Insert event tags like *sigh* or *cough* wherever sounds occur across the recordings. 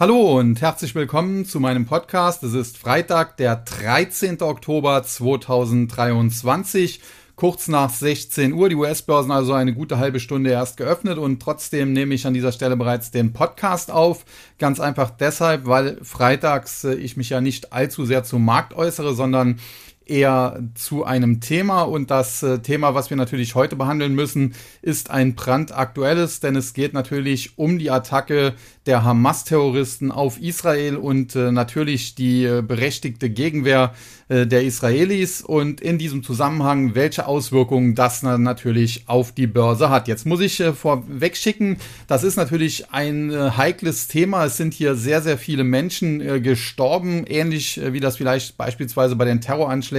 Hallo und herzlich willkommen zu meinem Podcast. Es ist Freitag, der 13. Oktober 2023, kurz nach 16 Uhr. Die US-Börsen also eine gute halbe Stunde erst geöffnet und trotzdem nehme ich an dieser Stelle bereits den Podcast auf. Ganz einfach deshalb, weil freitags äh, ich mich ja nicht allzu sehr zum Markt äußere, sondern eher zu einem Thema. Und das äh, Thema, was wir natürlich heute behandeln müssen, ist ein brandaktuelles, denn es geht natürlich um die Attacke der Hamas-Terroristen auf Israel und äh, natürlich die äh, berechtigte Gegenwehr der Israelis und in diesem Zusammenhang, welche Auswirkungen das natürlich auf die Börse hat. Jetzt muss ich vorweg schicken, das ist natürlich ein heikles Thema. Es sind hier sehr, sehr viele Menschen gestorben, ähnlich wie das vielleicht beispielsweise bei den Terroranschlägen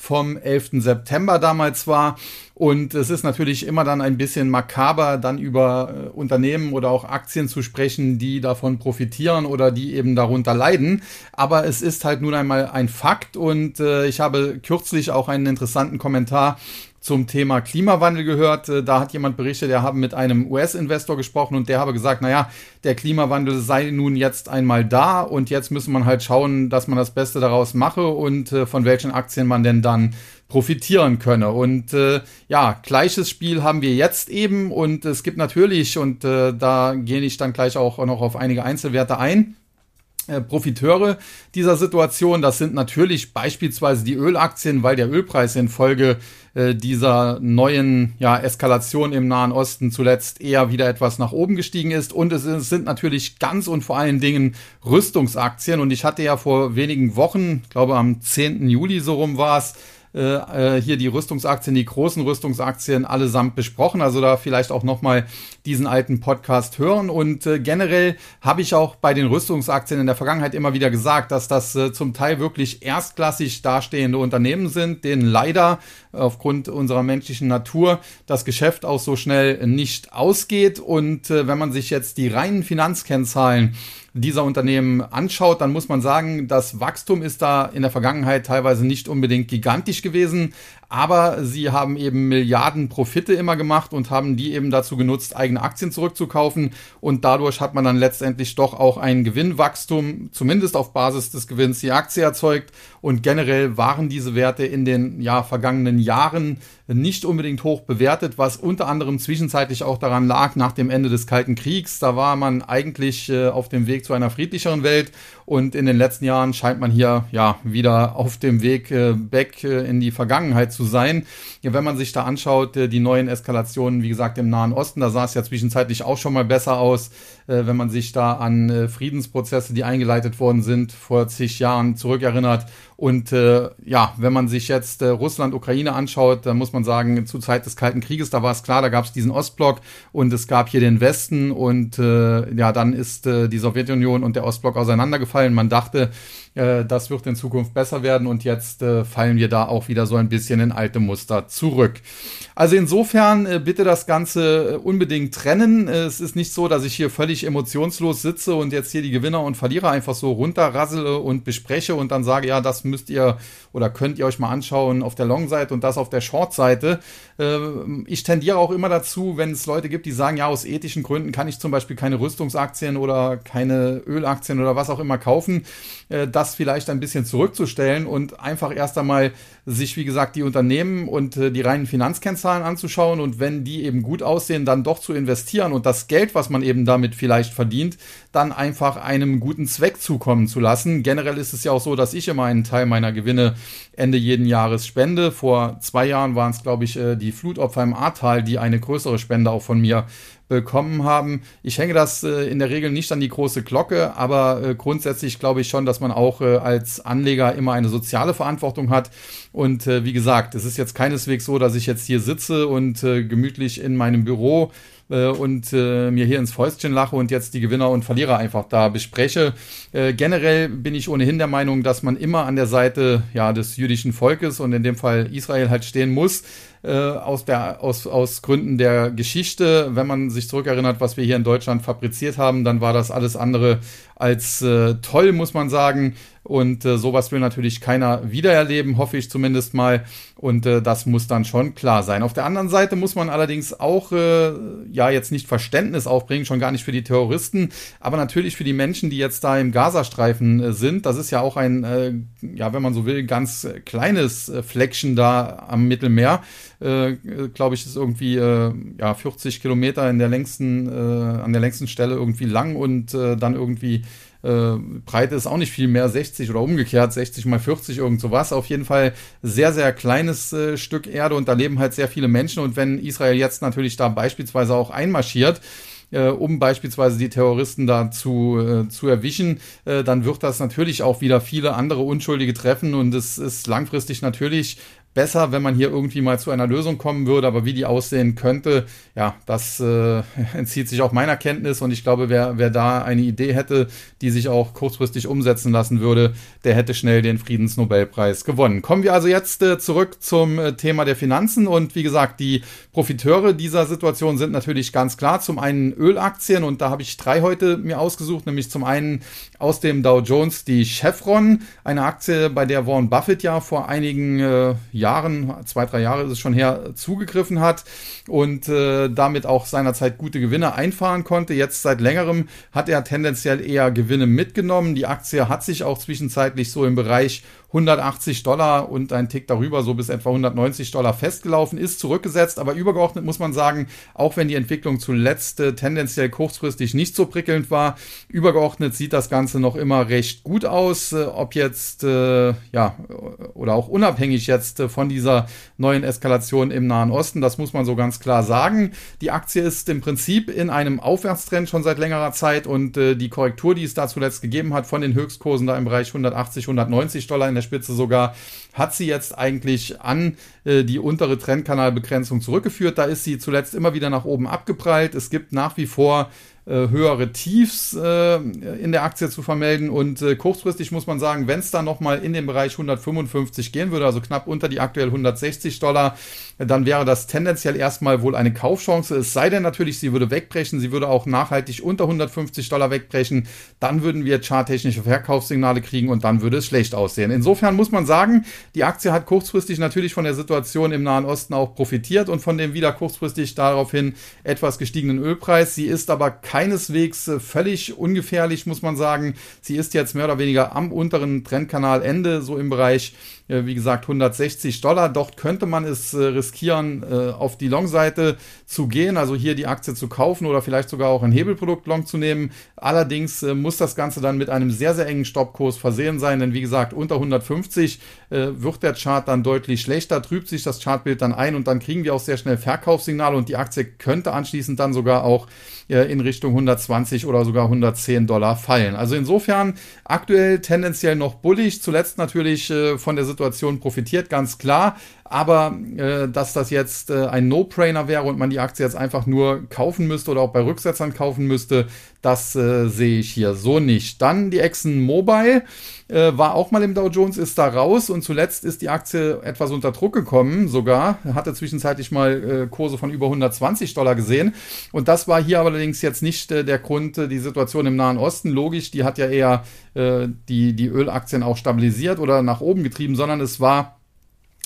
vom 11. September damals war. Und es ist natürlich immer dann ein bisschen makaber, dann über äh, Unternehmen oder auch Aktien zu sprechen, die davon profitieren oder die eben darunter leiden. Aber es ist halt nun einmal ein Fakt und äh, ich habe kürzlich auch einen interessanten Kommentar zum Thema Klimawandel gehört. Äh, da hat jemand berichtet, er habe mit einem US-Investor gesprochen und der habe gesagt, naja, der Klimawandel sei nun jetzt einmal da und jetzt müsse man halt schauen, dass man das Beste daraus mache und äh, von welchen Aktien man denn dann profitieren könne. Und äh, ja, gleiches Spiel haben wir jetzt eben und es gibt natürlich, und äh, da gehe ich dann gleich auch noch auf einige Einzelwerte ein, äh, Profiteure dieser Situation. Das sind natürlich beispielsweise die Ölaktien, weil der Ölpreis infolge äh, dieser neuen ja, Eskalation im Nahen Osten zuletzt eher wieder etwas nach oben gestiegen ist. Und es, sind natürlich ganz und vor allen Dingen Rüstungsaktien. Und ich hatte ja vor wenigen Wochen, glaube am 10. Juli so rum war es, äh, äh, hier die Rüstungsaktien, die großen Rüstungsaktien allesamt besprochen. Also da vielleicht auch nochmal diesen alten Podcast hören. Und äh, generell habe ich auch bei den Rüstungsaktien in der Vergangenheit immer wieder gesagt, dass das äh, zum Teil wirklich erstklassig dastehende Unternehmen sind, denen leider aufgrund unserer menschlichen Natur das Geschäft auch so schnell nicht ausgeht. Und äh, wenn man sich jetzt die reinen Finanzkennzahlen dieser Unternehmen anschaut, dann muss man sagen, das Wachstum ist da in der Vergangenheit teilweise nicht unbedingt gigantisch gewesen, aber sie haben eben Milliarden Profite immer gemacht und haben die eben dazu genutzt, eigene Aktien zurückzukaufen. Und dadurch hat man dann letztendlich doch auch ein Gewinnwachstum, zumindest auf Basis des Gewinns die Aktie erzeugt. Und generell waren diese Werte in den ja, vergangenen Jahren nicht unbedingt hoch bewertet, was unter anderem zwischenzeitlich auch daran lag, nach dem Ende des Kalten Kriegs, da war man eigentlich äh, auf dem Weg zu einer friedlicheren Welt. Und in den letzten Jahren scheint man hier ja wieder auf dem Weg äh, back äh, in die Vergangenheit zu zu sein. Ja, wenn man sich da anschaut, äh, die neuen Eskalationen, wie gesagt, im Nahen Osten, da sah es ja zwischenzeitlich auch schon mal besser aus, äh, wenn man sich da an äh, Friedensprozesse, die eingeleitet worden sind, vor zig Jahren zurückerinnert. Und äh, ja, wenn man sich jetzt äh, Russland, Ukraine anschaut, dann muss man sagen, zu Zeit des Kalten Krieges, da war es klar, da gab es diesen Ostblock und es gab hier den Westen und äh, ja, dann ist äh, die Sowjetunion und der Ostblock auseinandergefallen. Man dachte, äh, das wird in Zukunft besser werden und jetzt äh, fallen wir da auch wieder so ein bisschen in alte Muster zurück. Also insofern äh, bitte das Ganze äh, unbedingt trennen. Es ist nicht so, dass ich hier völlig emotionslos sitze und jetzt hier die Gewinner und Verlierer einfach so runterrassele und bespreche und dann sage, ja, das müsst ihr oder könnt ihr euch mal anschauen auf der Long-Seite und das auf der Short-Seite. Ähm, ich tendiere auch immer dazu, wenn es Leute gibt, die sagen, ja, aus ethischen Gründen kann ich zum Beispiel keine Rüstungsaktien oder keine Ölaktien oder was auch immer kaufen, äh, das vielleicht ein bisschen zurückzustellen und einfach erst einmal sich, wie gesagt, die Unternehmen und äh, die reinen Finanzkennzahlen anzuschauen und wenn die eben gut aussehen, dann doch zu investieren und das Geld, was man eben damit vielleicht verdient, dann einfach einem guten Zweck zukommen zu lassen. Generell ist es ja auch so, dass ich immer einen Teil meiner Gewinne Ende jeden Jahres spende. Vor zwei Jahren waren es, glaube ich, äh, die Flutopfer im Ahrtal, die eine größere Spende auch von mir bekommen haben. Ich hänge das äh, in der Regel nicht an die große Glocke, aber äh, grundsätzlich glaube ich schon, dass man auch als Anleger immer eine soziale Verantwortung hat. Und wie gesagt, es ist jetzt keineswegs so, dass ich jetzt hier sitze und gemütlich in meinem Büro äh, und äh, mir hier ins Fäustchen lache und jetzt die Gewinner und Verlierer einfach da bespreche. Äh, generell bin ich ohnehin der Meinung, dass man immer an der Seite ja, des jüdischen Volkes und in dem Fall Israel halt stehen muss. Äh, aus, der, aus, aus Gründen der Geschichte. Wenn man sich zurückerinnert, was wir hier in Deutschland fabriziert haben, dann war das alles andere als äh, toll, muss man sagen. Und äh, sowas will natürlich keiner wiedererleben, hoffe ich zumindest mal. Und äh, das muss dann schon klar sein. Auf der anderen Seite muss man allerdings auch, äh, ja, jetzt nicht Verständnis aufbringen, schon gar nicht für die Terroristen, aber natürlich für die Menschen, die jetzt da im Gazastreifen äh, sind. Das ist ja auch ein, äh, ja, wenn man so will, ganz kleines äh, Fleckchen da am Mittelmeer. Äh, Glaube ich, ist irgendwie äh, ja 40 Kilometer in der längsten, äh, an der längsten Stelle irgendwie lang und äh, dann irgendwie äh, Breite ist auch nicht viel mehr, 60 oder umgekehrt, 60 mal 40, irgend sowas. Auf jeden Fall sehr, sehr kleines äh, Stück Erde und da leben halt sehr viele Menschen. Und wenn Israel jetzt natürlich da beispielsweise auch einmarschiert, äh, um beispielsweise die Terroristen da zu, äh, zu erwischen, äh, dann wird das natürlich auch wieder viele andere Unschuldige treffen und es ist langfristig natürlich besser, wenn man hier irgendwie mal zu einer Lösung kommen würde, aber wie die aussehen könnte, ja, das äh, *laughs* entzieht sich auch meiner Kenntnis und ich glaube, wer, wer da eine Idee hätte, die sich auch kurzfristig umsetzen lassen würde, der hätte schnell den Friedensnobelpreis gewonnen. Kommen wir also jetzt äh, zurück zum äh, Thema der Finanzen und wie gesagt, die Profiteure dieser Situation sind natürlich ganz klar. Zum einen Ölaktien und da habe ich drei heute mir ausgesucht, nämlich zum einen aus dem Dow Jones die Chevron, eine Aktie, bei der Warren Buffett ja vor einigen äh, Jahren, zwei, drei Jahre ist es schon her, zugegriffen hat und äh, damit auch seinerzeit gute Gewinne einfahren konnte. Jetzt seit längerem hat er tendenziell eher Gewinne mitgenommen. Die Aktie hat sich auch zwischenzeitlich so im Bereich 180 Dollar und ein Tick darüber, so bis etwa 190 Dollar festgelaufen, ist zurückgesetzt. Aber übergeordnet muss man sagen, auch wenn die Entwicklung zuletzt äh, tendenziell kurzfristig nicht so prickelnd war, übergeordnet sieht das Ganze noch immer recht gut aus. Äh, ob jetzt, äh, ja, oder auch unabhängig jetzt äh, von dieser neuen Eskalation im Nahen Osten, das muss man so ganz klar sagen. Die Aktie ist im Prinzip in einem Aufwärtstrend schon seit längerer Zeit und die Korrektur, die es da zuletzt gegeben hat, von den Höchstkursen da im Bereich 180, 190 Dollar in der Spitze sogar, hat sie jetzt eigentlich an äh, die untere Trendkanalbegrenzung zurückgeführt. Da ist sie zuletzt immer wieder nach oben abgeprallt. Es gibt nach wie vor äh, höhere Tiefs äh, in der Aktie zu vermelden. Und äh, kurzfristig muss man sagen, wenn es dann nochmal in den Bereich 155 gehen würde, also knapp unter die aktuell 160 Dollar, dann wäre das tendenziell erstmal wohl eine Kaufchance. Es sei denn natürlich, sie würde wegbrechen, sie würde auch nachhaltig unter 150 Dollar wegbrechen, dann würden wir charttechnische Verkaufssignale kriegen und dann würde es schlecht aussehen. Insofern muss man sagen, die Aktie hat kurzfristig natürlich von der Situation im Nahen Osten auch profitiert und von dem wieder kurzfristig daraufhin etwas gestiegenen Ölpreis. Sie ist aber kein keineswegs äh, völlig ungefährlich, muss man sagen. Sie ist jetzt mehr oder weniger am unteren Trendkanalende, so im Bereich wie gesagt 160 Dollar. Dort könnte man es äh, riskieren, äh, auf die Long-Seite zu gehen, also hier die Aktie zu kaufen oder vielleicht sogar auch ein Hebelprodukt Long zu nehmen. Allerdings muss das Ganze dann mit einem sehr, sehr engen Stoppkurs versehen sein, denn wie gesagt, unter 150 wird der Chart dann deutlich schlechter, trübt sich das Chartbild dann ein und dann kriegen wir auch sehr schnell Verkaufssignale und die Aktie könnte anschließend dann sogar auch in Richtung 120 oder sogar 110 Dollar fallen. Also insofern aktuell tendenziell noch bullig, zuletzt natürlich von der Situation Situation profitiert, ganz klar. Aber äh, dass das jetzt äh, ein No-Brainer wäre und man die Aktie jetzt einfach nur kaufen müsste oder auch bei Rücksetzern kaufen müsste, das äh, sehe ich hier so nicht. Dann die Exxon Mobile äh, war auch mal im Dow Jones, ist da raus und zuletzt ist die Aktie etwas unter Druck gekommen, sogar hatte zwischenzeitlich mal äh, Kurse von über 120 Dollar gesehen. Und das war hier allerdings jetzt nicht äh, der Grund, äh, die Situation im Nahen Osten. Logisch, die hat ja eher äh, die, die Ölaktien auch stabilisiert oder nach oben getrieben, sondern es war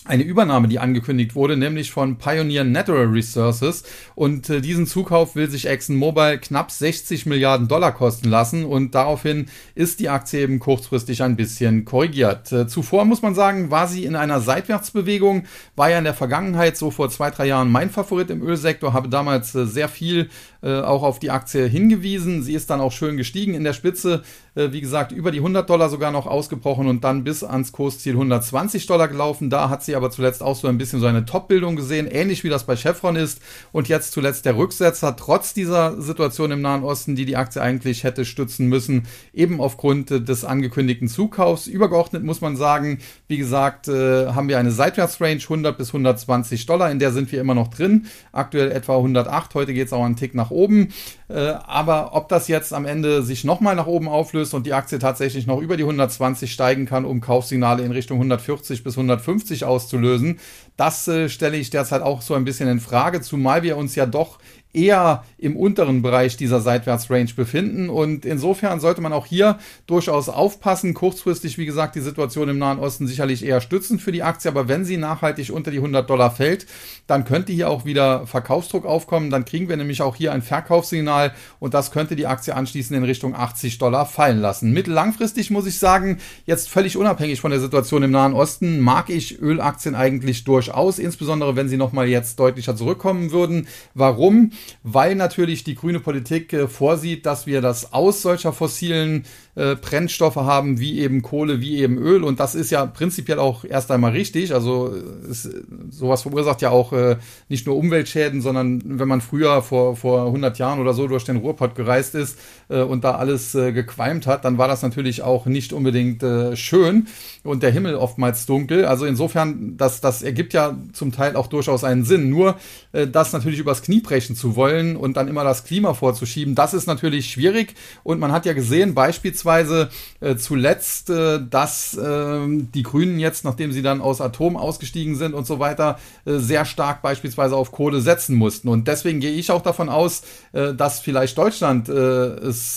eine Übernahme, die angekündigt wurde, nämlich von Pioneer Natural Resources. Und äh, diesen Zukauf will sich ExxonMobil knapp 60 Milliarden Dollar kosten lassen. Und daraufhin ist die Aktie eben kurzfristig ein bisschen korrigiert. Äh, zuvor muss man sagen, war sie in einer Seitwärtsbewegung, war ja in der Vergangenheit so vor zwei, drei Jahren mein Favorit im Ölsektor, habe damals äh, sehr viel äh, auch auf die Aktie hingewiesen. Sie ist dann auch schön gestiegen in der Spitze, äh, wie gesagt, über die 100 Dollar sogar noch ausgebrochen und dann bis ans Kursziel 120 Dollar gelaufen. Da hat sie aber zuletzt auch so ein bisschen so eine Top-Bildung gesehen, ähnlich wie das bei Chevron ist. Und jetzt zuletzt der Rücksetzer, trotz dieser Situation im Nahen Osten, die die Aktie eigentlich hätte stützen müssen, eben aufgrund des angekündigten Zukaufs. Übergeordnet muss man sagen, wie gesagt, äh, haben wir eine Seitwärtsrange 100 bis 120 Dollar, in der sind wir immer noch drin. Aktuell etwa 108, heute geht es auch einen Tick nach oben. Äh, aber ob das jetzt am Ende sich nochmal nach oben auflöst und die Aktie tatsächlich noch über die 120 steigen kann, um Kaufsignale in Richtung 140 bis 150 auszulösen, Das äh, stelle ich derzeit auch so ein bisschen in Frage, zumal wir uns ja doch eher im unteren Bereich dieser Seitwärtsrange befinden. Und insofern sollte man auch hier durchaus aufpassen. Kurzfristig, wie gesagt, die Situation im Nahen Osten sicherlich eher stützend für die Aktie. Aber wenn sie nachhaltig unter die 100 Dollar fällt, dann könnte hier auch wieder Verkaufsdruck aufkommen. Dann kriegen wir nämlich auch hier ein Verkaufssignal und das könnte die Aktie anschließend in Richtung 80 Dollar fallen lassen. Mittellangfristig muss ich sagen, jetzt völlig unabhängig von der Situation im Nahen Osten, mag ich Ölaktien eigentlich durchaus, insbesondere wenn sie nochmal jetzt deutlicher zurückkommen würden. Warum? Weil natürlich die grüne Politik äh, vorsieht, dass wir das Aus solcher fossilen äh, Brennstoffe haben, wie eben Kohle, wie eben Öl. Und das ist ja prinzipiell auch erst einmal richtig. Also es, sowas verursacht ja auch äh, nicht nur Umweltschäden, sondern wenn man früher vor, vor 100 Jahren oder so durch den Ruhrpott gereist ist äh, und da alles äh, gequalmt hat, dann war das natürlich auch nicht unbedingt äh, schön und der Himmel oftmals dunkel. Also insofern, das, das ergibt ja zum Teil auch durchaus einen Sinn. Nur äh, das natürlich übers Knie brechen zu wollen und dann immer das Klima vorzuschieben, das ist natürlich schwierig. Und man hat ja gesehen, beispielsweise beispielsweise äh, zuletzt, äh, dass äh, die Grünen jetzt, nachdem sie dann aus Atom ausgestiegen sind und so weiter, äh, sehr stark beispielsweise auf Kohle setzen mussten. Und deswegen gehe ich auch davon aus, äh, dass vielleicht Deutschland äh, es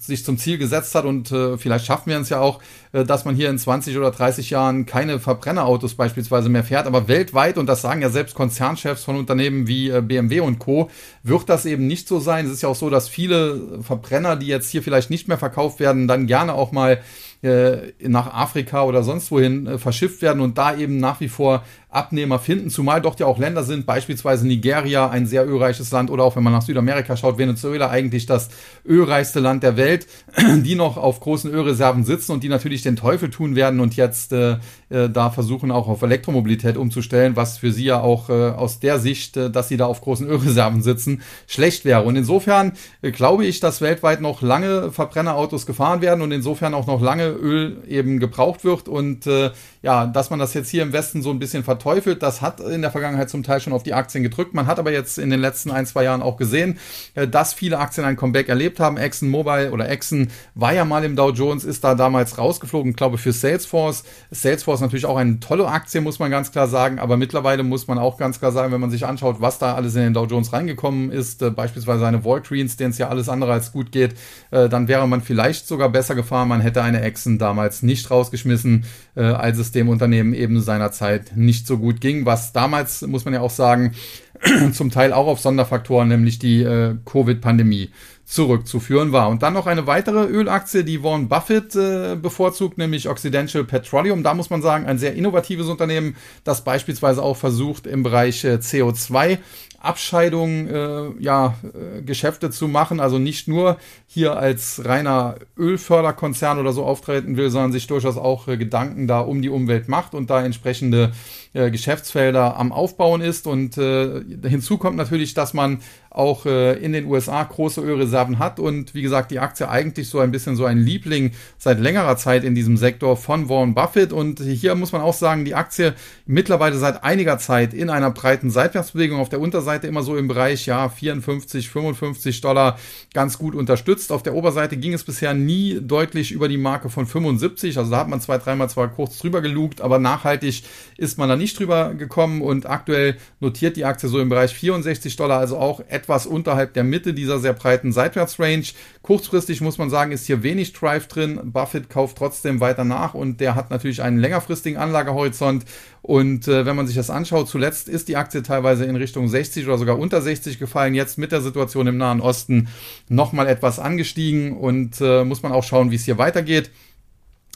sich zum Ziel gesetzt hat und vielleicht schaffen wir es ja auch, dass man hier in 20 oder 30 Jahren keine Verbrennerautos beispielsweise mehr fährt. Aber weltweit, und das sagen ja selbst Konzernchefs von Unternehmen wie BMW und Co., wird das eben nicht so sein. Es ist ja auch so, dass viele Verbrenner, die jetzt hier vielleicht nicht mehr verkauft werden, werden, dann gerne auch mal äh, nach Afrika oder sonst wohin äh, verschifft werden und da eben nach wie vor Abnehmer finden, zumal dort ja auch Länder sind, beispielsweise Nigeria, ein sehr ölreiches Land, oder auch wenn man nach Südamerika schaut, Venezuela eigentlich das ölreichste Land der Welt, *clears throat* die noch auf großen Ölreserven sitzen und die natürlich den Teufel tun werden und jetzt äh, äh, da versuchen auch auf Elektromobilität umzustellen, was für sie ja auch äh, aus der Sicht, äh, dass sie da auf großen Ölreserven sitzen, schlecht wäre. Und insofern äh, glaube ich, dass weltweit noch lange Verbrennerautos gefahren werden und insofern auch noch lange Öl eben gebraucht wird und äh, ja, dass man das jetzt hier im Westen so ein bisschen verteufelt, das hat in der Vergangenheit zum Teil schon auf die Aktien gedrückt. Man hat aber jetzt in den letzten ein, zwei Jahren auch gesehen, äh, dass viele Aktien ein Comeback erlebt haben. Exxon Mobile oder Exxon war ja mal im Dow Jones, ist da damals rausgeflogen, ich glaube für Salesforce. Salesforce natürlich auch eine tolle Aktie, muss man ganz klar sagen, aber mittlerweile muss man auch ganz klar sagen, wenn man sich anschaut, was da alles in den Dow Jones reingekommen ist, äh, beispielsweise eine Walgreens, denen es ja alles andere als gut geht, äh, dann wäre man vielleicht sogar besser gefahren. Man hätte eine Exxon damals nicht rausgeschmissen, als es dem Unternehmen eben seinerzeit nicht so gut ging, was damals, muss man ja auch sagen, *clears throat* zum Teil auch auf Sonderfaktoren, nämlich die äh, Covid-Pandemie zurückzuführen war. Und dann noch eine weitere Ölaktie, die Warren Buffett äh, bevorzugt, nämlich Occidental Petroleum. Da muss man sagen, ein sehr innovatives Unternehmen, das beispielsweise auch versucht, im Bereich äh, CO2 Abscheidung äh, ja, äh, Geschäfte zu machen, also nicht nur hier als reiner Ölförderkonzern oder so auftreten will, sondern sich durchaus auch äh, Gedanken da um die Umwelt macht und da entsprechende äh, Geschäftsfelder am Aufbauen ist. Und äh, hinzu kommt natürlich, dass man auch äh, in den USA große Ölreserven hat und wie gesagt, die Aktie eigentlich so ein bisschen so ein Liebling seit längerer Zeit in diesem Sektor von Warren Buffett. Und hier muss man auch sagen, die Aktie mittlerweile seit einiger Zeit in einer breiten Seitwärtsbewegung auf der Unterseite immer so im Bereich ja 54, 55 Dollar ganz gut unterstützt. Auf der Oberseite ging es bisher nie deutlich über die Marke von 75. Also da hat man zwei, dreimal zwar kurz drüber gelugt, aber nachhaltig ist man da nicht drüber gekommen und aktuell notiert die Aktie so im Bereich 64 Dollar, also auch etwas unterhalb der Mitte dieser sehr breiten Seitwärtsrange. Kurzfristig muss man sagen, ist hier wenig Drive drin. Buffett kauft trotzdem weiter nach und der hat natürlich einen längerfristigen Anlagehorizont. Und äh, wenn man sich das anschaut, zuletzt ist die Aktie teilweise in Richtung 60 oder sogar unter 60 gefallen. Jetzt mit der Situation im Nahen Osten nochmal etwas angestiegen und äh, muss man auch schauen, wie es hier weitergeht.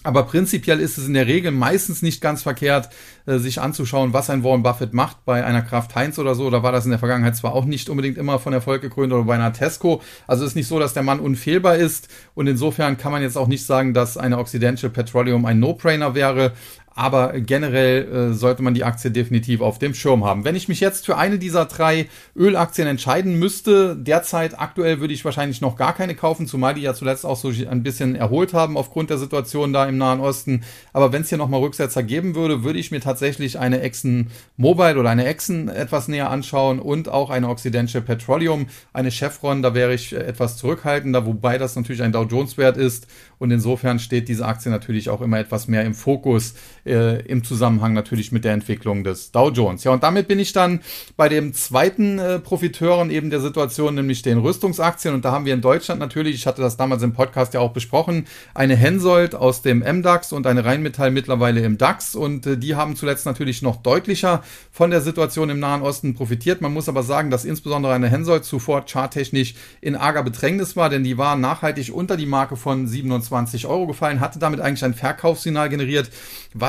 Aber prinzipiell ist es in der Regel meistens nicht ganz verkehrt, äh, sich anzuschauen, was ein Warren Buffett macht bei einer Kraft Heinz oder so. Da war das in der Vergangenheit zwar auch nicht unbedingt immer von Erfolg gekrönt oder bei einer Tesco. Also ist nicht so, dass der Mann unfehlbar ist. Und insofern kann man jetzt auch nicht sagen, dass eine Occidental Petroleum ein No-Brainer wäre aber generell äh, sollte man die Aktie definitiv auf dem Schirm haben. Wenn ich mich jetzt für eine dieser drei Ölaktien entscheiden müsste, derzeit aktuell würde ich wahrscheinlich noch gar keine kaufen, zumal die ja zuletzt auch so ein bisschen erholt haben aufgrund der Situation da im Nahen Osten. Aber wenn es hier nochmal Rücksetzer geben würde, würde ich mir tatsächlich eine Exxon Mobile oder eine Exxon etwas näher anschauen und auch eine Occidental Petroleum, eine Chevron, da wäre ich etwas zurückhaltender, wobei das natürlich ein Dow Jones Wert ist und insofern steht diese Aktie natürlich auch immer etwas mehr im Fokus äh, im Zusammenhang natürlich mit der Entwicklung des Dow Jones. Ja, und damit bin ich dann bei dem zweiten äh, Profiteuren eben der Situation, nämlich den Rüstungsaktien. Und da haben wir in Deutschland natürlich, ich hatte das damals im Podcast ja auch besprochen, eine Hensoldt aus dem MDAX und eine Rheinmetall mittlerweile im DAX. Und äh, die haben zuletzt natürlich noch deutlicher von der Situation im Nahen Osten profitiert. Man muss aber sagen, dass insbesondere eine Hensoldt zuvor charttechnisch in arger Bedrängnis war, denn die war nachhaltig unter die Marke von 27 Euro gefallen, hatte damit eigentlich ein Verkaufssignal generiert,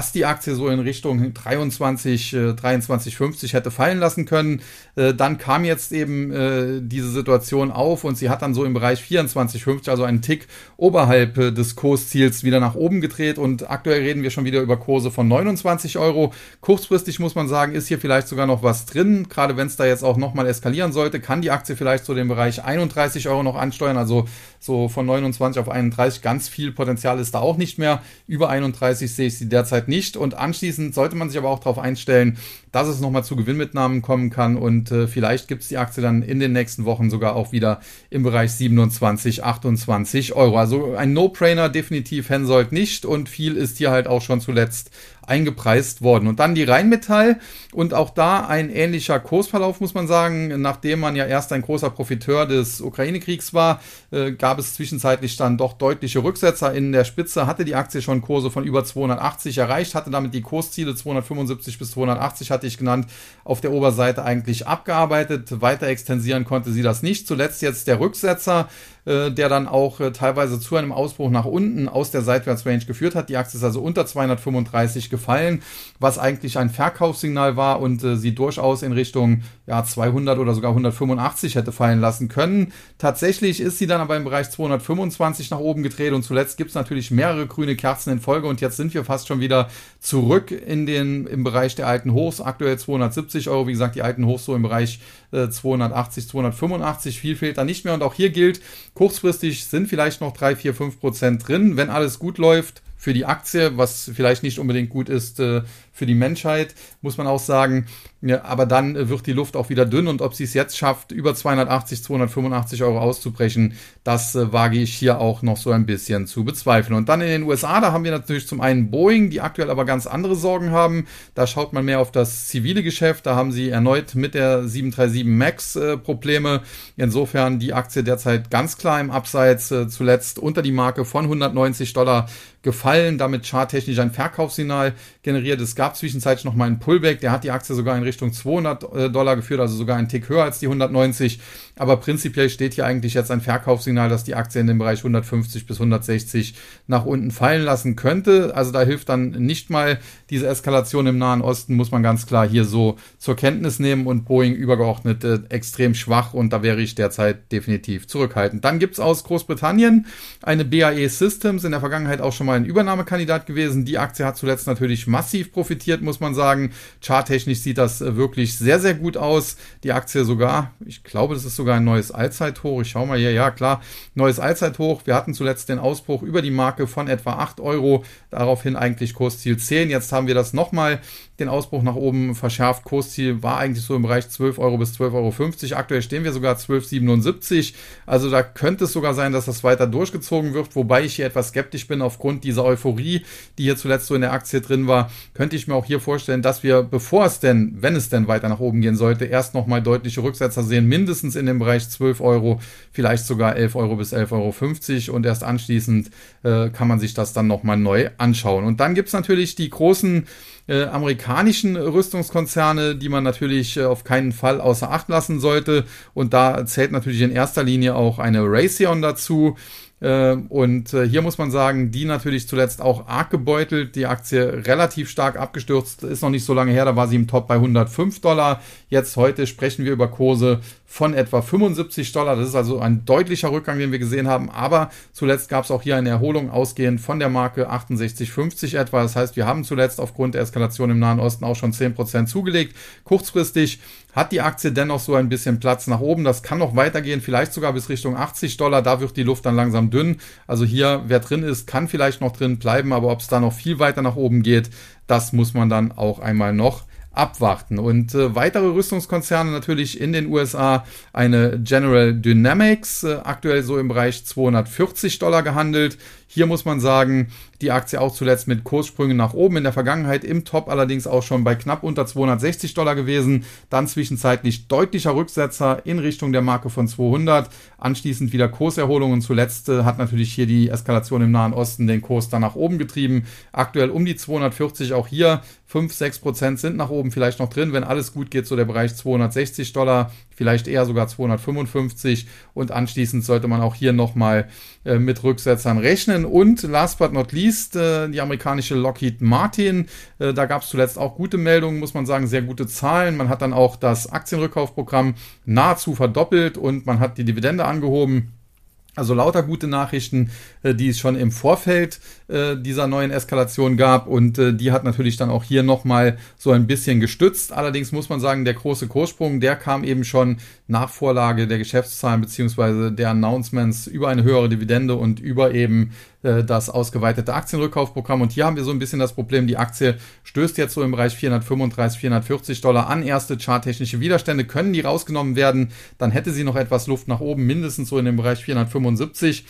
was die Aktie so in Richtung 23, äh, 23,50 hätte fallen lassen können. Äh, dann kam jetzt eben äh, diese Situation auf und sie hat dann so im Bereich 24,50, also einen Tick oberhalb äh, des Kursziels wieder nach oben gedreht und aktuell reden wir schon wieder über Kurse von 29 Euro. Kurzfristig muss man sagen, ist hier vielleicht sogar noch was drin. Gerade wenn es da jetzt auch nochmal eskalieren sollte, kann die Aktie vielleicht so den Bereich 31 Euro noch ansteuern. Also so von 29 auf 31 ganz viel Potenzial ist da auch nicht mehr. Über 31 sehe ich sie derzeit nicht. Und anschließend sollte man sich aber auch darauf einstellen, dass es nochmal zu Gewinnmitnahmen kommen kann. Und äh, vielleicht gibt es die Aktie dann in den nächsten Wochen sogar auch wieder im Bereich 27, 28 Euro. Also ein No-Brainer definitiv Hensoldt nicht. Und viel ist hier halt auch schon zuletzt eingepreist worden. Und dann die Rheinmetall und auch da ein ähnlicher Kursverlauf, muss man sagen. Nachdem man ja erst ein großer Profiteur des Ukraine-Kriegs war, äh, gab es zwischenzeitlich dann doch deutliche Rücksetzer. In der Spitze hatte die Aktie schon Kurse von über 280 erreicht, hatte damit die Kursziele 275 bis 280 hatte ich genannt, auf der Oberseite eigentlich abgearbeitet. Weiter extensieren konnte sie das nicht. Zuletzt jetzt der Rücksetzer äh, der dann auch äh, teilweise zu einem Ausbruch nach unten aus der Seitwärtsrange geführt hat. Die Aktie ist also unter 235 gefallen, was eigentlich ein Verkaufssignal war und äh, sie durchaus in Richtung ja, 200 oder sogar 185 hätte fallen lassen können. Tatsächlich ist sie dann aber im Bereich 225 nach oben gedreht und zuletzt gibt es natürlich mehrere grüne Kerzen in Folge und jetzt sind wir fast schon wieder zurück in den, im Bereich der alten Hochs. Aktuell 270 Euro, wie gesagt, die alten Hochs so im Bereich äh, 280, 285. Viel fehlt da nicht mehr und auch hier gilt, Kurzfristig sind vielleicht noch 3, 4, 5 Prozent drin. Wenn alles gut läuft, für die Aktie, was vielleicht nicht unbedingt gut ist äh, für die Menschheit, muss man auch sagen. Ja, aber dann äh, wird die Luft auch wieder dünn und ob sie es jetzt schafft, über 280, 285 Euro auszubrechen, das äh, wage ich hier auch noch so ein bisschen zu bezweifeln. Und dann in den USA, da haben wir natürlich zum einen Boeing, die aktuell aber ganz andere Sorgen haben. Da schaut man mehr auf das zivile Geschäft. Da haben sie erneut mit der 737 MAX äh, Probleme. Insofern die Aktie derzeit ganz klar im Abseits, äh, zuletzt unter die Marke von 190 Dollar gefallen, damit charttechnisch ein Verkaufssignal generiert. Es gab zwischenzeitlich noch mal einen Pullback, der hat die Aktie sogar in Richtung 200 äh, Dollar geführt, also sogar einen Tick höher als die 190. Aber prinzipiell steht hier eigentlich jetzt ein Verkaufssignal, dass die Aktie in dem Bereich 150 bis 160 nach unten fallen lassen könnte. Also da hilft dann nicht mal diese Eskalation im Nahen Osten, muss man ganz klar hier so zur Kenntnis nehmen und Boeing übergeordnet äh, extrem schwach und da wäre ich derzeit definitiv zurückhaltend. Dann gibt es aus Großbritannien eine BAE Systems, in der Vergangenheit auch schon mal ein Übernahmekandidat gewesen. Die Aktie hat zuletzt natürlich massiv profitiert, muss man sagen. Charttechnisch sieht das äh, wirklich sehr, sehr gut aus. Die Aktie sogar, ich glaube, das ist sogar ein neues Allzeithoch. Ich schaue mal hier, ja klar, neues Allzeithoch. Wir hatten zuletzt den Ausbruch über die Marke von etwa 8 Euro, daraufhin eigentlich Kursziel 10. Jetzt haben wir das nochmal den Ausbruch nach oben verschärft. Kursziel war eigentlich so im Bereich 12 Euro bis 12,50 Euro. Aktuell stehen wir sogar 12,77. Also da könnte es sogar sein, dass das weiter durchgezogen wird, wobei ich hier etwas skeptisch bin aufgrund dieser Euphorie, die hier zuletzt so in der Aktie drin war. Könnte ich mir auch hier vorstellen, dass wir, bevor es denn, wenn es denn weiter nach oben gehen sollte, erst nochmal deutliche Rücksetzer sehen, mindestens in dem Bereich 12 Euro, vielleicht sogar 11 Euro bis 11,50 Euro und erst anschließend äh, kann man sich das dann nochmal neu anschauen. Und dann gibt es natürlich die großen äh, amerikanischen Rüstungskonzerne, die man natürlich äh, auf keinen Fall außer Acht lassen sollte. Und da zählt natürlich in erster Linie auch eine Raytheon dazu. Ähm, und äh, hier muss man sagen, die natürlich zuletzt auch arg gebeutelt. Die Aktie relativ stark abgestürzt, ist noch nicht so lange her, da war sie im Top bei 105 Dollar. Jetzt heute sprechen wir über Kurse von etwa 75 Dollar. Das ist also ein deutlicher Rückgang, den wir gesehen haben. Aber zuletzt gab es auch hier eine Erholung ausgehend von der Marke 68,50 etwa. Das heißt, wir haben zuletzt aufgrund der Eskalation im Nahen Osten auch schon 10% zugelegt. Kurzfristig hat die Aktie dennoch so ein bisschen Platz nach oben. Das kann noch weitergehen, vielleicht sogar bis Richtung 80 Dollar. Da wird die Luft dann langsam dünn. Also hier, wer drin ist, kann vielleicht noch drin bleiben, aber ob es da noch viel weiter nach oben geht, das muss man dann auch einmal noch abwarten. Und äh, weitere Rüstungskonzerne natürlich in den USA, eine General Dynamics, äh, aktuell so im Bereich 240 Dollar gehandelt. Hier muss man sagen, die Aktie auch zuletzt mit Kurssprüngen nach oben. In der Vergangenheit im Top allerdings auch schon bei knapp unter 260 Dollar gewesen. Dann zwischenzeitlich deutlicher Rücksetzer in Richtung der Marke von 200. Anschließend wieder Kurserholung und zuletzt äh, hat natürlich hier die Eskalation im Nahen Osten den Kurs dann nach oben getrieben. Aktuell um die 240 auch hier 5, 6 Prozent sind nach oben vielleicht noch drin. Wenn alles gut geht, so der Bereich 260 Dollar, vielleicht eher sogar 255. Und anschließend sollte man auch hier nochmal äh, mit Rücksetzern rechnen. Und last but not least, äh, die amerikanische Lockheed Martin. Äh, da gab es zuletzt auch gute Meldungen, muss man sagen, sehr gute Zahlen. Man hat dann auch das Aktienrückkaufprogramm nahezu verdoppelt und man hat die Dividende angehoben. Also lauter gute Nachrichten, die es schon im Vorfeld äh, dieser neuen Eskalation gab und äh, die hat natürlich dann auch hier nochmal so ein bisschen gestützt. Allerdings muss man sagen, der große Kurssprung, der kam eben schon nach Vorlage der Geschäftszahlen beziehungsweise der Announcements über eine höhere Dividende und über eben äh, das ausgeweitete Aktienrückkaufprogramm. Und hier haben wir so ein bisschen das Problem, die Aktie stößt jetzt so im Bereich 435, 440 Dollar an. Erste charttechnische Widerstände können die rausgenommen werden. Dann hätte sie noch etwas Luft nach oben, mindestens so in dem Bereich 475.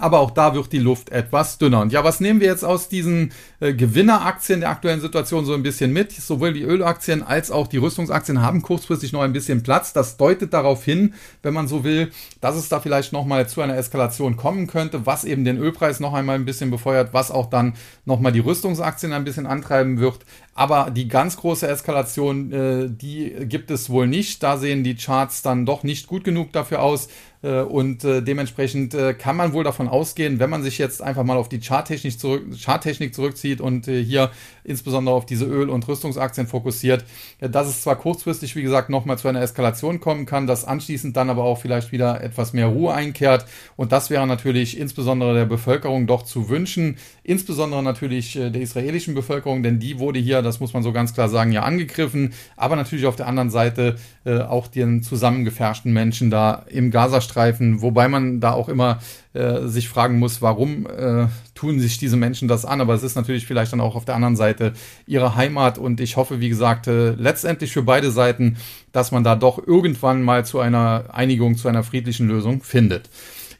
Aber auch da wird die Luft etwas dünner. Und ja, was nehmen wir jetzt aus diesen äh, Gewinneraktien der aktuellen Situation so ein bisschen mit? Sowohl die Ölaktien als auch die Rüstungsaktien haben kurzfristig noch ein bisschen Platz. Das deutet darauf hin, wenn man so will, dass es da vielleicht nochmal zu einer Eskalation kommen könnte, was eben den Ölpreis noch einmal ein bisschen befeuert, was auch dann nochmal die Rüstungsaktien ein bisschen antreiben wird. Aber die ganz große Eskalation, äh, die gibt es wohl nicht. Da sehen die Charts dann doch nicht gut genug dafür aus. Äh, und äh, dementsprechend äh, kann man wohl davon ausgehen, wenn man sich jetzt einfach mal auf die Charttechnik, zurück, Charttechnik zurückzieht und hier insbesondere auf diese Öl- und Rüstungsaktien fokussiert, dass es zwar kurzfristig, wie gesagt, nochmal zu einer Eskalation kommen kann, dass anschließend dann aber auch vielleicht wieder etwas mehr Ruhe einkehrt. Und das wäre natürlich insbesondere der Bevölkerung doch zu wünschen, insbesondere natürlich der israelischen Bevölkerung, denn die wurde hier, das muss man so ganz klar sagen, ja angegriffen, aber natürlich auf der anderen Seite auch den zusammengefärschten Menschen da im Gazastreifen Gazastreifen, wobei man da auch immer äh, sich fragen muss, warum äh, tun sich diese Menschen das an. Aber es ist natürlich vielleicht dann auch auf der anderen Seite ihre Heimat und ich hoffe, wie gesagt, äh, letztendlich für beide Seiten, dass man da doch irgendwann mal zu einer Einigung, zu einer friedlichen Lösung findet.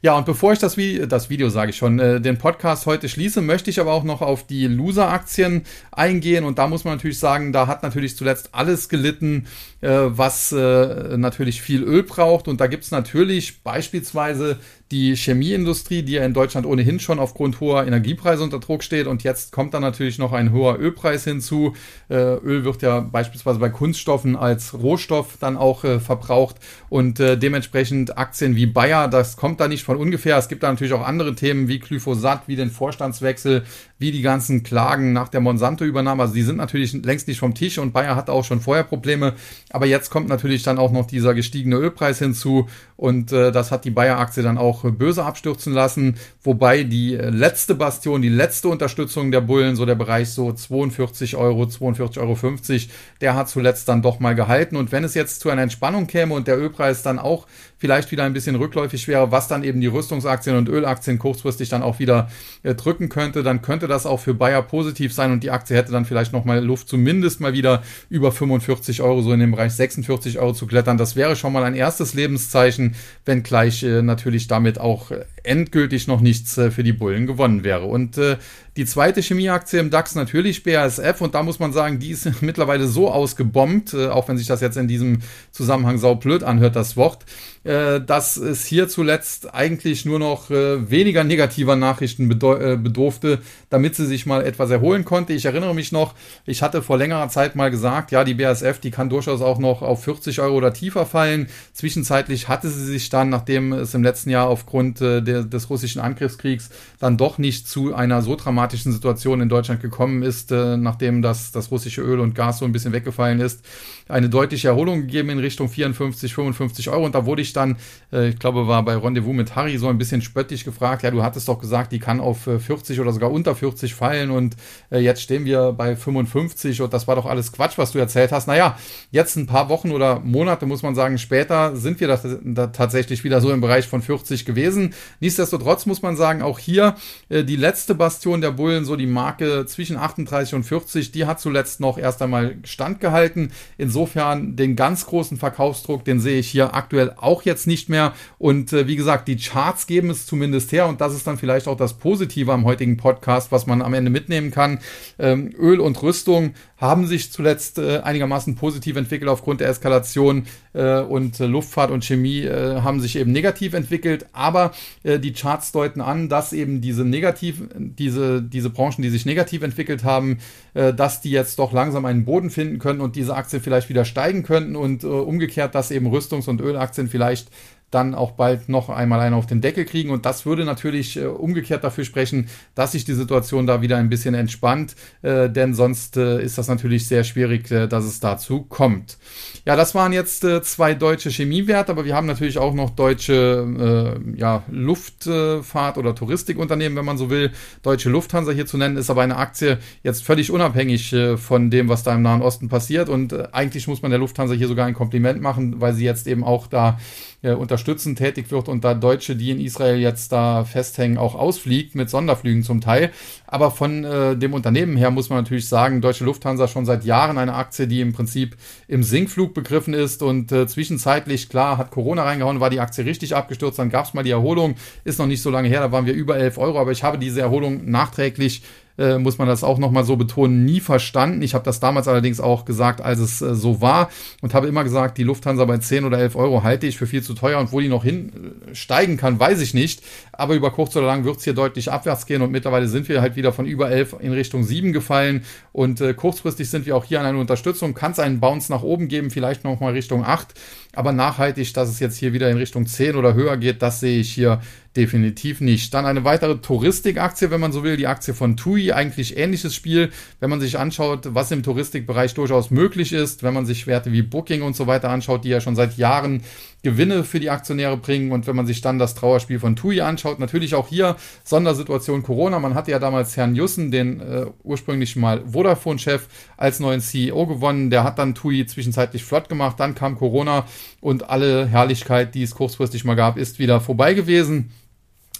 Ja, und bevor ich das, das Video, sage ich schon, äh, den Podcast heute schließe, möchte ich aber auch noch auf die Loser-Aktien eingehen. Und da muss man natürlich sagen, da hat natürlich zuletzt alles gelitten, äh, was äh, natürlich viel Öl braucht. Und da gibt es natürlich beispielsweise die Chemieindustrie, die ja in Deutschland ohnehin schon aufgrund hoher Energiepreise unter Druck steht. Und jetzt kommt dann natürlich noch ein hoher Ölpreis hinzu. Äh, Öl wird ja beispielsweise bei Kunststoffen als Rohstoff dann auch äh, verbraucht. Und äh, dementsprechend Aktien wie Bayer, das kommt da nicht von ungefähr. Es gibt da natürlich auch andere Themen wie Glyphosat, wie den Vorstandswechsel, wie die ganzen Klagen nach der Monsanto-Übernahme. Also die sind natürlich längst nicht vom Tisch und Bayer hatte auch schon vorher Probleme. Aber jetzt kommt natürlich dann auch noch dieser gestiegene Ölpreis hinzu und äh, das hat die Bayer-Aktie dann auch böse abstürzen lassen. Wobei die letzte Bastion, die letzte Unterstützung der Bullen, so der Bereich so 42 Euro, 42,50 Euro, der hat zuletzt dann doch mal gehalten. Und wenn es jetzt zu einer Entspannung käme und der Ölpreis dann auch vielleicht wieder ein bisschen rückläufig wäre, was dann eben die Rüstungsaktien und Ölaktien kurzfristig dann auch wieder äh, drücken könnte, dann könnte das auch für Bayer positiv sein und die Aktie hätte dann vielleicht nochmal Luft, zumindest mal wieder über 45 Euro, so in dem Bereich 46 Euro zu klettern. Das wäre schon mal ein erstes Lebenszeichen, wenngleich äh, natürlich damit auch endgültig noch nichts äh, für die Bullen gewonnen wäre. Und äh, die zweite Chemieaktie im DAX natürlich BASF und da muss man sagen, die ist *laughs* mittlerweile so ausgebombt, äh, auch wenn sich das jetzt in diesem Zusammenhang saublöd anhört, das Wort, dass es hier zuletzt eigentlich nur noch weniger negativer Nachrichten bedurfte, damit sie sich mal etwas erholen konnte. Ich erinnere mich noch, ich hatte vor längerer Zeit mal gesagt, ja, die BASF, die kann durchaus auch noch auf 40 Euro oder tiefer fallen. Zwischenzeitlich hatte sie sich dann, nachdem es im letzten Jahr aufgrund der, des russischen Angriffskriegs dann doch nicht zu einer so dramatischen Situation in Deutschland gekommen ist, äh, nachdem das, das russische Öl und Gas so ein bisschen weggefallen ist, eine deutliche Erholung gegeben in Richtung 54, 55 Euro. Und da wurde ich dann, äh, ich glaube, war bei Rendezvous mit Harry so ein bisschen spöttisch gefragt, ja, du hattest doch gesagt, die kann auf 40 äh, oder sogar unter 40 fallen und äh, jetzt stehen wir bei 55 und das war doch alles Quatsch, was du erzählt hast. Naja, jetzt ein paar Wochen oder Monate, muss man sagen, später sind wir das, da tatsächlich wieder so im Bereich von 40 gewesen. Nichtsdestotrotz muss man sagen, auch hier äh, die letzte Bastion der Bullen, so die Marke zwischen 38 und 40, die hat zuletzt noch erst einmal standgehalten. Insofern den ganz großen Verkaufsdruck, den sehe ich hier aktuell auch jetzt nicht mehr. Und äh, wie gesagt, die Charts geben es zumindest her und das ist dann vielleicht auch das Positive am heutigen Podcast, was man am Ende mitnehmen kann. Ähm, Öl und Rüstung haben sich zuletzt äh, einigermaßen positiv entwickelt aufgrund der Eskalation äh, und äh, Luftfahrt und Chemie äh, haben sich eben negativ entwickelt, aber äh, die Charts deuten an, dass eben diese negativ, diese, diese Branchen, die sich negativ entwickelt haben, äh, dass die jetzt doch langsam einen Boden finden können und diese Aktien vielleicht wieder steigen könnten und umgekehrt, dass eben Rüstungs- und Ölaktien vielleicht dann auch bald noch einmal einen auf den Deckel kriegen. Und das würde natürlich äh, umgekehrt dafür sprechen, dass sich die Situation da wieder ein bisschen entspannt, äh, denn sonst äh, ist das natürlich sehr schwierig, äh, dass es dazu kommt. Ja, das waren jetzt äh, zwei deutsche Chemiewerte, aber wir haben natürlich auch noch deutsche äh, ja, Luftfahrt- oder Touristikunternehmen, wenn man so will. Deutsche Lufthansa hier zu nennen, ist aber eine Aktie jetzt völlig unabhängig von dem, was da im Nahen Osten passiert. Und eigentlich muss man der Lufthansa hier sogar ein Kompliment machen, weil sie jetzt eben auch da äh, unterstützend tätig wird und da Deutsche, die in Israel jetzt da festhängen, auch ausfliegt mit Sonderflügen zum Teil. Aber von äh, dem Unternehmen her muss man natürlich sagen, Deutsche Lufthansa schon seit Jahren eine Aktie, die im Prinzip im Sinkflug begriffen ist und äh, zwischenzeitlich, klar, hat Corona reingehauen, war die Aktie richtig abgestürzt, dann gab es mal die Erholung, ist noch nicht so lange her, da waren wir über 11 Euro, aber ich habe diese Erholung nachträglich äh, muss man das auch nochmal so betonen, nie verstanden. Ich habe das damals allerdings auch gesagt, als es äh, so war und habe immer gesagt, die Lufthansa bei 10 oder 11 Euro halte ich für viel zu teuer und wo die noch hinsteigen äh, kann, weiß ich nicht. Aber über kurz oder lang wird es hier deutlich abwärts gehen und mittlerweile sind wir halt wieder von über 11 in Richtung 7 gefallen und äh, kurzfristig sind wir auch hier an einer Unterstützung. Kann es einen Bounce nach oben geben, vielleicht nochmal Richtung 8, aber nachhaltig, dass es jetzt hier wieder in Richtung 10 oder höher geht, das sehe ich hier definitiv nicht. Dann eine weitere Touristikaktie, wenn man so will, die Aktie von TUI, eigentlich ähnliches Spiel, wenn man sich anschaut, was im Touristikbereich durchaus möglich ist, wenn man sich Werte wie Booking und so weiter anschaut, die ja schon seit Jahren Gewinne für die Aktionäre bringen. Und wenn man sich dann das Trauerspiel von TUI anschaut, natürlich auch hier Sondersituation Corona. Man hatte ja damals Herrn Jussen, den äh, ursprünglich mal Vodafone-Chef, als neuen CEO gewonnen. Der hat dann TUI zwischenzeitlich flott gemacht. Dann kam Corona und alle Herrlichkeit, die es kurzfristig mal gab, ist wieder vorbei gewesen.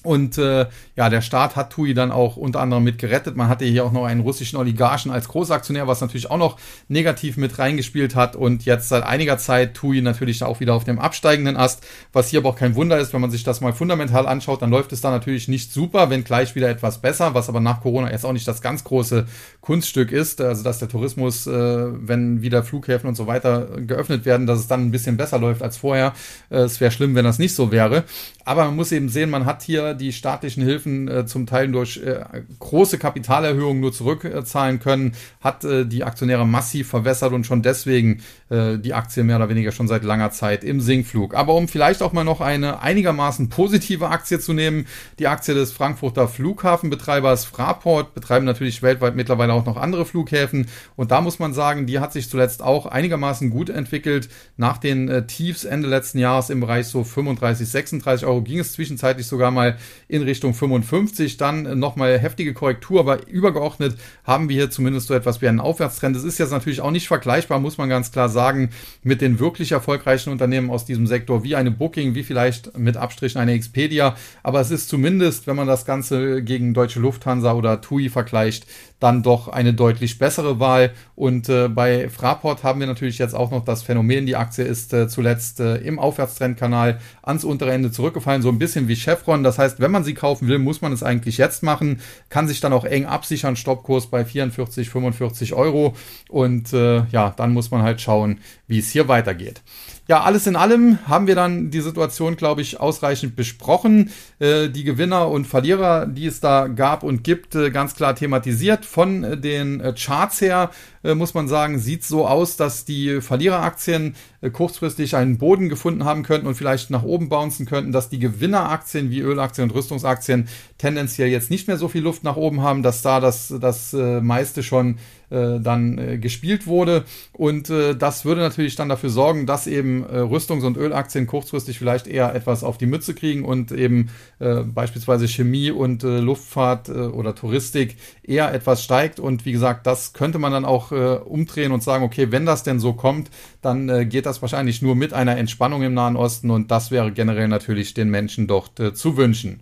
Und äh, ja, der Staat hat TUI dann auch unter anderem mit gerettet. Man hatte hier auch noch einen russischen Oligarchen als Großaktionär, was natürlich auch noch negativ mit reingespielt hat. Und jetzt seit einiger Zeit TUI natürlich auch wieder auf dem absteigenden Ast, was hier aber auch kein Wunder ist, wenn man sich das mal fundamental anschaut, dann läuft es da natürlich nicht super, wenn gleich wieder etwas besser, was aber nach Corona jetzt auch nicht das ganz große Kunststück ist. Also dass der Tourismus, äh, wenn wieder Flughäfen und so weiter geöffnet werden, dass es dann ein bisschen besser läuft als vorher. Äh, es wäre schlimm, wenn das nicht so wäre. Aber man muss eben sehen, man hat hier die staatlichen Hilfen äh, zum Teil durch äh, große Kapitalerhöhungen nur zurückzahlen können, hat äh, die Aktionäre massiv verwässert und schon deswegen äh, die Aktie mehr oder weniger schon seit langer Zeit im Sinkflug. Aber um vielleicht auch mal noch eine einigermaßen positive Aktie zu nehmen, die Aktie des Frankfurter Flughafenbetreibers Fraport betreiben natürlich weltweit mittlerweile auch noch andere Flughäfen und da muss man sagen, die hat sich zuletzt auch einigermaßen gut entwickelt. Nach den äh, Tiefs Ende letzten Jahres im Bereich so 35, 36 Euro Euro ging es zwischenzeitlich sogar mal in Richtung 55, dann nochmal heftige Korrektur, aber übergeordnet haben wir hier zumindest so etwas wie einen Aufwärtstrend. Das ist jetzt natürlich auch nicht vergleichbar, muss man ganz klar sagen, mit den wirklich erfolgreichen Unternehmen aus diesem Sektor, wie eine Booking, wie vielleicht mit Abstrichen eine Expedia, aber es ist zumindest, wenn man das Ganze gegen Deutsche Lufthansa oder TUI vergleicht, dann doch eine deutlich bessere Wahl. Und äh, bei Fraport haben wir natürlich jetzt auch noch das Phänomen, die Aktie ist äh, zuletzt äh, im Aufwärtstrendkanal ans untere Ende zurückgefallen, so ein bisschen wie Chevron. Das heißt, wenn man sie kaufen will, muss man es eigentlich jetzt machen, kann sich dann auch eng absichern, Stoppkurs bei 44, 45 Euro. Und äh, ja, dann muss man halt schauen, wie es hier weitergeht. Ja, alles in allem haben wir dann die Situation, glaube ich, ausreichend besprochen. Äh, die Gewinner und Verlierer, die es da gab und gibt, äh, ganz klar thematisiert. Von äh, den äh, Charts her äh, muss man sagen, sieht so aus, dass die Verliereraktien äh, kurzfristig einen Boden gefunden haben könnten und vielleicht nach oben bouncen könnten, dass die Gewinneraktien wie Ölaktien und Rüstungsaktien tendenziell jetzt nicht mehr so viel Luft nach oben haben, dass da das, das meiste schon äh, dann äh, gespielt wurde. Und äh, das würde natürlich dann dafür sorgen, dass eben äh, Rüstungs- und Ölaktien kurzfristig vielleicht eher etwas auf die Mütze kriegen und eben äh, beispielsweise Chemie und äh, Luftfahrt oder Touristik eher etwas steigt. Und wie gesagt, das könnte man dann auch umdrehen und sagen, okay, wenn das denn so kommt, dann geht das das wahrscheinlich nur mit einer Entspannung im Nahen Osten und das wäre generell natürlich den Menschen dort äh, zu wünschen.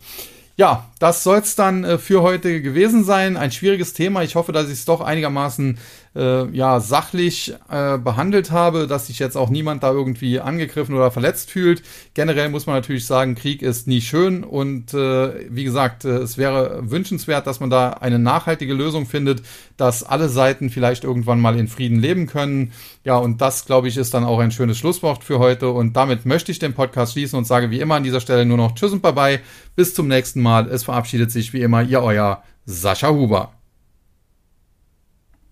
Ja, das soll es dann äh, für heute gewesen sein. Ein schwieriges Thema. Ich hoffe, dass ich es doch einigermaßen äh, ja, sachlich äh, behandelt habe, dass sich jetzt auch niemand da irgendwie angegriffen oder verletzt fühlt. Generell muss man natürlich sagen, Krieg ist nie schön und äh, wie gesagt, äh, es wäre wünschenswert, dass man da eine nachhaltige Lösung findet, dass alle Seiten vielleicht irgendwann mal in Frieden leben können. Ja, und das, glaube ich, ist dann auch ein schönes Schlusswort für heute und damit möchte ich den Podcast schließen und sage wie immer an dieser Stelle nur noch Tschüss und Bye-bye. Bis zum nächsten Mal. Es verabschiedet sich wie immer Ihr euer Sascha Huber.